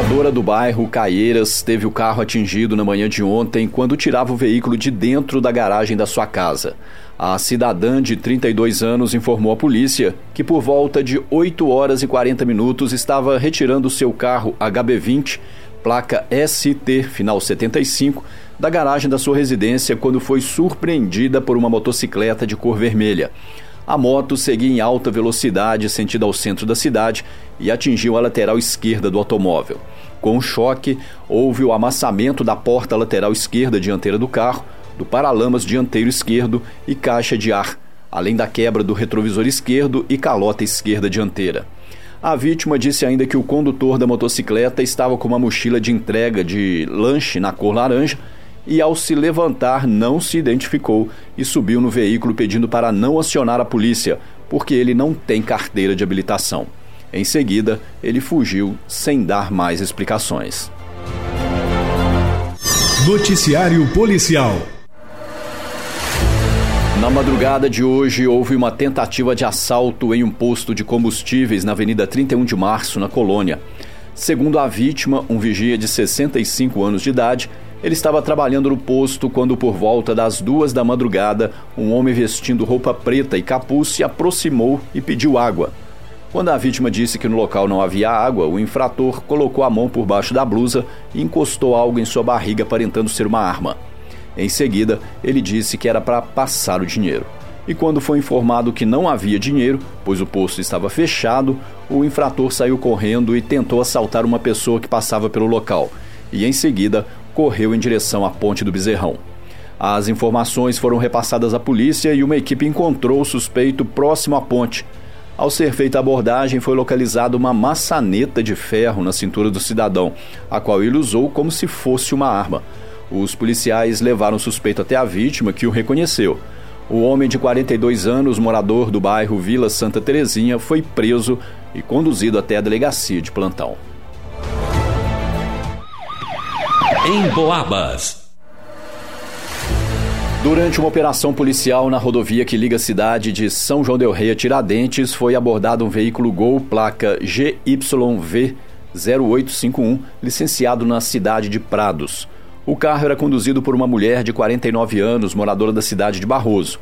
moradora do bairro Caieiras teve o carro atingido na manhã de ontem quando tirava o veículo de dentro da garagem da sua casa. A cidadã de 32 anos informou à polícia que por volta de 8 horas e 40 minutos estava retirando seu carro HB20, placa ST final 75, da garagem da sua residência quando foi surpreendida por uma motocicleta de cor vermelha. A moto seguia em alta velocidade sentido ao centro da cidade e atingiu a lateral esquerda do automóvel. Com o choque, houve o amassamento da porta lateral esquerda dianteira do carro, do paralamas dianteiro esquerdo e caixa de ar, além da quebra do retrovisor esquerdo e calota esquerda dianteira. A vítima disse ainda que o condutor da motocicleta estava com uma mochila de entrega de lanche na cor laranja e, ao se levantar, não se identificou e subiu no veículo pedindo para não acionar a polícia, porque ele não tem carteira de habilitação. Em seguida, ele fugiu sem dar mais explicações. Noticiário Policial na madrugada de hoje, houve uma tentativa de assalto em um posto de combustíveis na Avenida 31 de Março, na Colônia. Segundo a vítima, um vigia de 65 anos de idade, ele estava trabalhando no posto quando, por volta das duas da madrugada, um homem vestindo roupa preta e capuz se aproximou e pediu água. Quando a vítima disse que no local não havia água, o infrator colocou a mão por baixo da blusa e encostou algo em sua barriga, aparentando ser uma arma. Em seguida, ele disse que era para passar o dinheiro. E quando foi informado que não havia dinheiro, pois o posto estava fechado, o infrator saiu correndo e tentou assaltar uma pessoa que passava pelo local. E em seguida, correu em direção à Ponte do Bezerrão. As informações foram repassadas à polícia e uma equipe encontrou o suspeito próximo à ponte. Ao ser feita a abordagem, foi localizada uma maçaneta de ferro na cintura do cidadão, a qual ele usou como se fosse uma arma. Os policiais levaram o suspeito até a vítima, que o reconheceu. O homem de 42 anos, morador do bairro Vila Santa Terezinha, foi preso e conduzido até a delegacia de plantão. Em Boabas. Durante uma operação policial na rodovia que liga a cidade de São João del Rei a Tiradentes, foi abordado um veículo Gol placa GYV 0851, licenciado na cidade de Prados. O carro era conduzido por uma mulher de 49 anos, moradora da cidade de Barroso.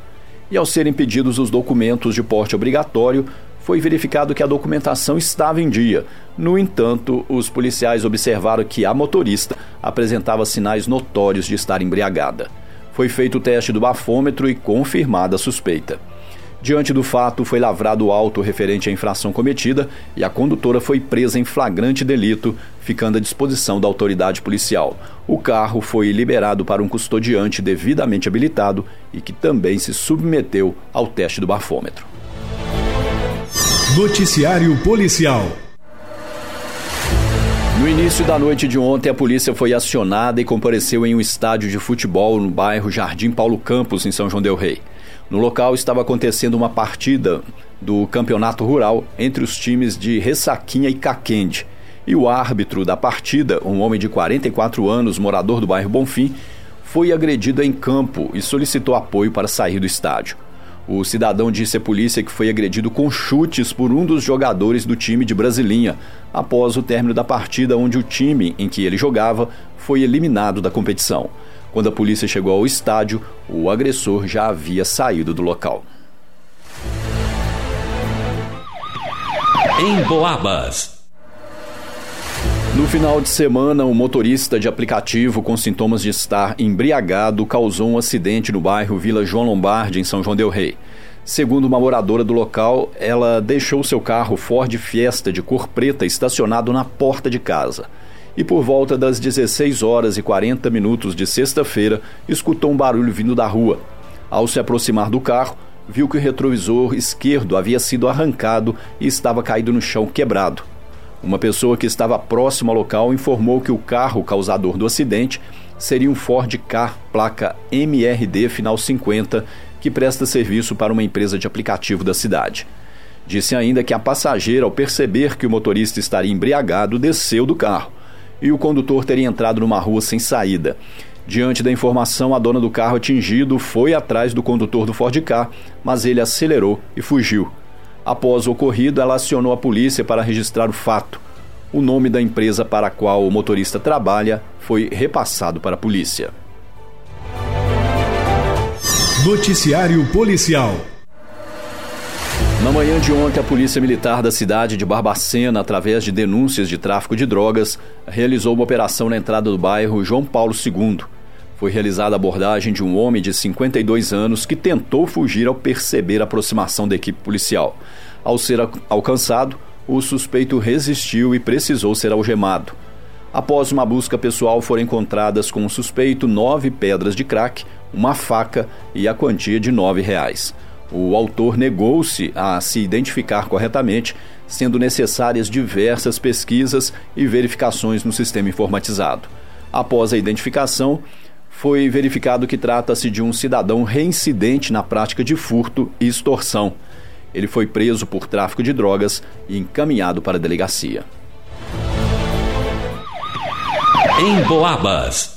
E ao serem pedidos os documentos de porte obrigatório, foi verificado que a documentação estava em dia. No entanto, os policiais observaram que a motorista apresentava sinais notórios de estar embriagada. Foi feito o teste do bafômetro e confirmada a suspeita. Diante do fato, foi lavrado o auto referente à infração cometida e a condutora foi presa em flagrante delito, ficando à disposição da autoridade policial. O carro foi liberado para um custodiante devidamente habilitado e que também se submeteu ao teste do bafômetro. Noticiário Policial. No início da noite de ontem, a polícia foi acionada e compareceu em um estádio de futebol no bairro Jardim Paulo Campos, em São João Del Rei. No local estava acontecendo uma partida do campeonato rural entre os times de Ressaquinha e Caquende. E o árbitro da partida, um homem de 44 anos, morador do bairro Bonfim, foi agredido em campo e solicitou apoio para sair do estádio. O cidadão disse à polícia que foi agredido com chutes por um dos jogadores do time de Brasilinha, após o término da partida onde o time em que ele jogava foi eliminado da competição. Quando a polícia chegou ao estádio, o agressor já havia saído do local. Em Boabas. No final de semana, um motorista de aplicativo com sintomas de estar embriagado causou um acidente no bairro Vila João Lombardi, em São João Del Rei. Segundo uma moradora do local, ela deixou seu carro Ford Fiesta de cor preta estacionado na porta de casa e por volta das 16 horas e 40 minutos de sexta-feira escutou um barulho vindo da rua. Ao se aproximar do carro, viu que o retrovisor esquerdo havia sido arrancado e estava caído no chão quebrado. Uma pessoa que estava próximo ao local informou que o carro causador do acidente seria um Ford Car placa MRD final 50 que presta serviço para uma empresa de aplicativo da cidade. Disse ainda que a passageira, ao perceber que o motorista estaria embriagado, desceu do carro e o condutor teria entrado numa rua sem saída. Diante da informação, a dona do carro atingido foi atrás do condutor do Ford Car, mas ele acelerou e fugiu. Após o ocorrido, ela acionou a polícia para registrar o fato. O nome da empresa para a qual o motorista trabalha foi repassado para a polícia. Noticiário Policial. Na manhã de ontem, a Polícia Militar da cidade de Barbacena, através de denúncias de tráfico de drogas, realizou uma operação na entrada do bairro João Paulo II. Foi realizada a abordagem de um homem de 52 anos que tentou fugir ao perceber a aproximação da equipe policial. Ao ser alcançado, o suspeito resistiu e precisou ser algemado. Após uma busca pessoal, foram encontradas com o suspeito nove pedras de crack, uma faca e a quantia de nove reais. O autor negou-se a se identificar corretamente, sendo necessárias diversas pesquisas e verificações no sistema informatizado. Após a identificação, foi verificado que trata-se de um cidadão reincidente na prática de furto e extorsão. Ele foi preso por tráfico de drogas e encaminhado para a delegacia. Em Boabas.